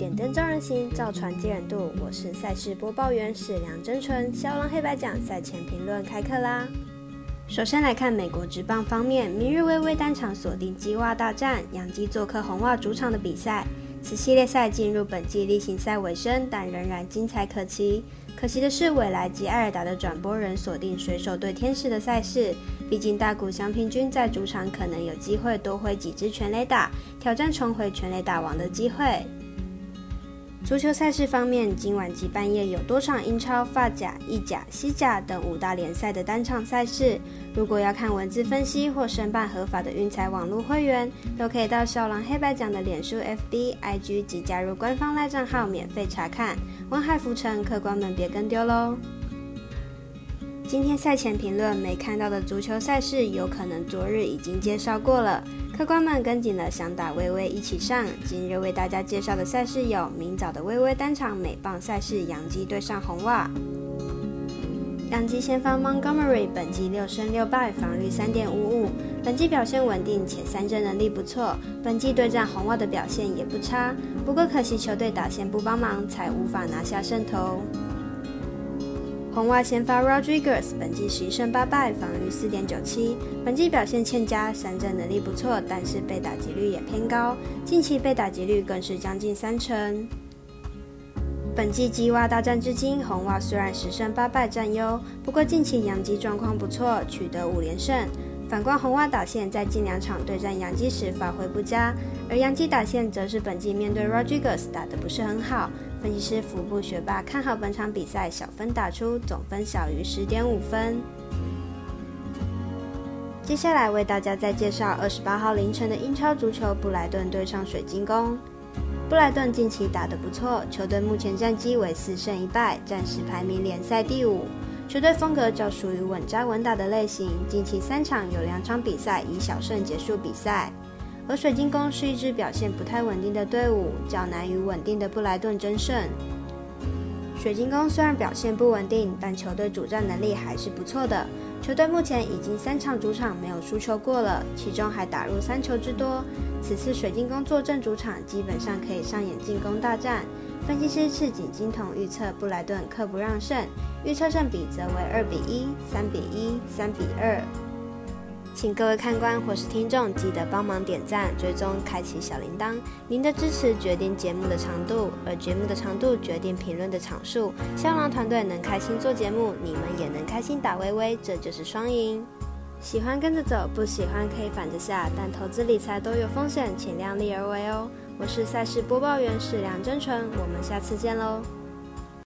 点灯照人行，造船接人度。我是赛事播报员史梁真纯。肖浪黑白奖赛前评论开课啦！首先来看美国职棒方面，明日微微单场锁定鸡袜大战，杨基做客红袜主场的比赛。此系列赛进入本季例行赛尾声，但仍然精彩可期。可惜的是，未来及艾尔达的转播人锁定水手对天使的赛事。毕竟大谷翔平均在主场可能有机会多挥几支全垒打，挑战重回全垒打王的机会。足球赛事方面，今晚及半夜有多场英超、法甲、意甲、西甲等五大联赛的单场赛事。如果要看文字分析或申办合法的运彩网络会员，都可以到少狼黑白奖的脸书、FB、IG 及加入官方赖账号免费查看。湾海浮沉，客官们别跟丢喽！今天赛前评论没看到的足球赛事，有可能昨日已经介绍过了。客官们跟紧了，想打微微一起上。今日为大家介绍的赛事有：明早的微微单场美棒赛事，洋基对上红袜。洋基先发 Montgomery 本季六胜六败，防率三点五五，本季表现稳定且三振能力不错。本季对战红袜的表现也不差，不过可惜球队打线不帮忙，才无法拿下胜投。红袜先发 Rodriguez 本季十一胜八败，防御四点九七，本季表现欠佳，三振能力不错，但是被打击率也偏高，近期被打击率更是将近三成。本季鸡袜大战至今，红袜虽然十胜八败占优，不过近期洋基状况不错，取得五连胜。反观红袜打线在近两场对战洋基时发挥不佳，而洋基打线则是本季面对 Rodriguez 打得不是很好。分析师福布学霸看好本场比赛小分打出，总分小于十点五分。接下来为大家再介绍二十八号凌晨的英超足球，布莱顿对上水晶宫。布莱顿近期打得不错，球队目前战绩为四胜一败，暂时排名联赛第五。球队风格较属于稳扎稳打的类型，近期三场有两场比赛以小胜结束比赛。而水晶宫是一支表现不太稳定的队伍，较难与稳定的布莱顿争胜。水晶宫虽然表现不稳定，但球队主战能力还是不错的。球队目前已经三场主场没有输球过了，其中还打入三球之多。此次水晶宫坐镇主场，基本上可以上演进攻大战。分析师赤井金童预测布莱顿克不让胜，预测胜比则为二比一、三比一、三比二。请各位看官或是听众记得帮忙点赞、追踪、开启小铃铛。您的支持决定节目的长度，而节目的长度决定评论的场数。香囊团队能开心做节目，你们也能开心打微微，这就是双赢。喜欢跟着走，不喜欢可以反着下，但投资理财都有风险，请量力而为哦。我是赛事播报员史梁真纯，我们下次见喽。